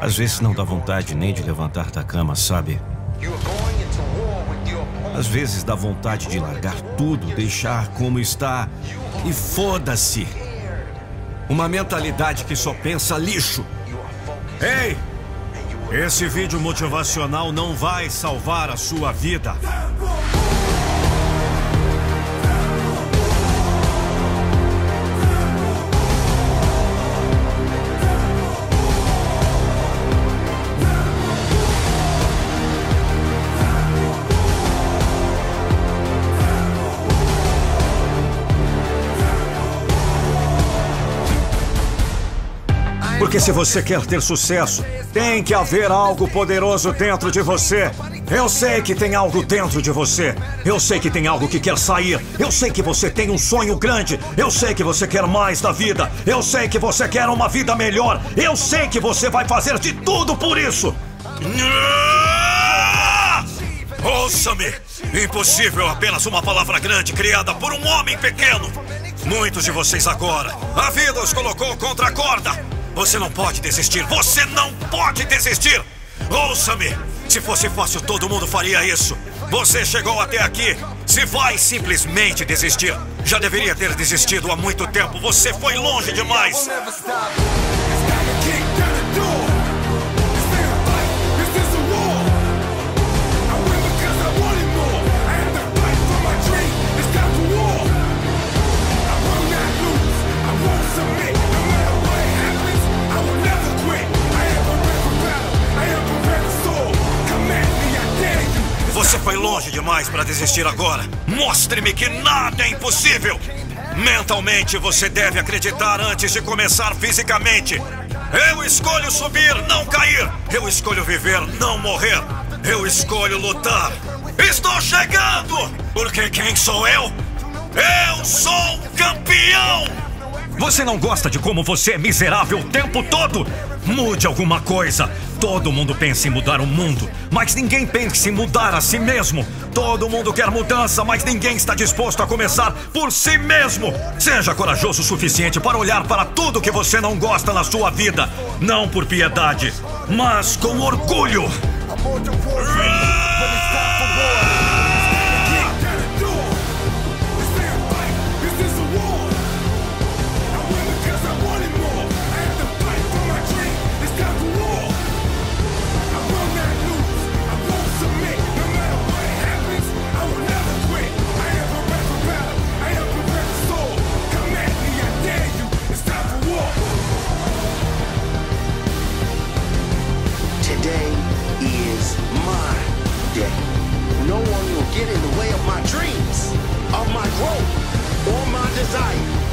Às vezes não dá vontade nem de levantar da cama, sabe? Às vezes dá vontade de largar tudo, deixar como está e foda-se. Uma mentalidade que só pensa lixo. Ei! Esse vídeo motivacional não vai salvar a sua vida. Porque se você quer ter sucesso, tem que haver algo poderoso dentro de você. Eu sei que tem algo dentro de você. Eu sei que tem algo que quer sair. Eu sei que você tem um sonho grande. Eu sei que você quer mais da vida. Eu sei que você quer uma vida melhor. Eu sei que você vai fazer de tudo por isso. Ouça-me! Impossível apenas uma palavra grande criada por um homem pequeno. Muitos de vocês agora, a vida os colocou contra a corda. Você não pode desistir. Você não pode desistir. Ouça-me. Se fosse fácil, todo mundo faria isso. Você chegou até aqui. Se vai simplesmente desistir, já deveria ter desistido há muito tempo. Você foi longe demais. Longe demais para desistir agora. Mostre-me que nada é impossível. Mentalmente você deve acreditar antes de começar fisicamente. Eu escolho subir, não cair. Eu escolho viver, não morrer. Eu escolho lutar. Estou chegando! Porque quem sou eu? Eu sou campeão! Você não gosta de como você é miserável o tempo todo? Mude alguma coisa. Todo mundo pensa em mudar o mundo, mas ninguém pensa em mudar a si mesmo. Todo mundo quer mudança, mas ninguém está disposto a começar por si mesmo. Seja corajoso o suficiente para olhar para tudo que você não gosta na sua vida, não por piedade, mas com orgulho.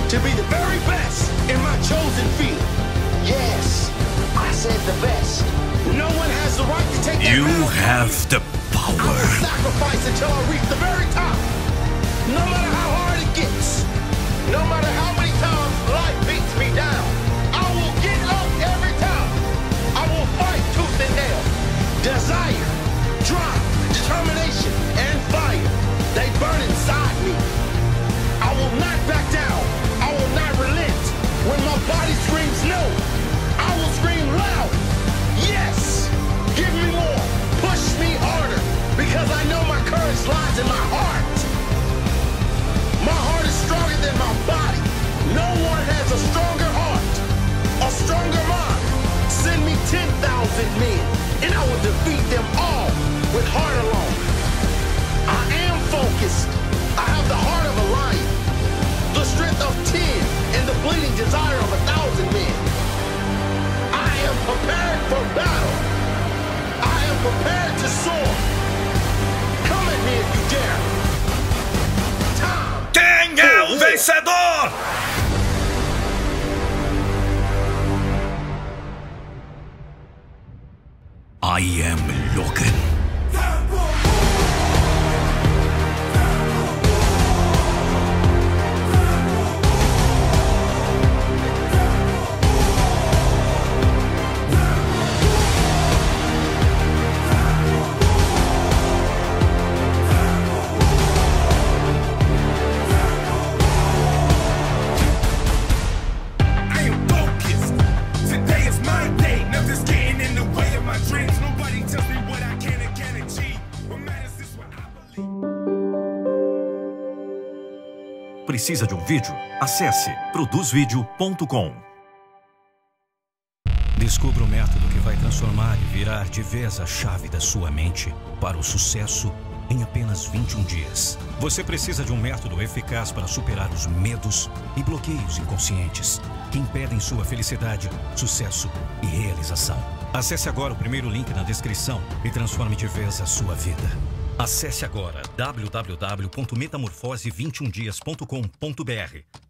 To be the very best in my chosen field. Yes, I said the best. No one has the right to take that You have the I will power. sacrifice until I reach the very top. No matter how hard it gets, no matter how am prepared to soar. Come at me if you dare. Quem é o vencedor? I am Logan. Precisa de um vídeo? Acesse produzvideo.com. Descubra o método que vai transformar e virar de vez a chave da sua mente para o sucesso em apenas 21 dias. Você precisa de um método eficaz para superar os medos e bloqueios inconscientes que impedem sua felicidade, sucesso e realização. Acesse agora o primeiro link na descrição e transforme de vez a sua vida. Acesse agora www.metamorfose21dias.com.br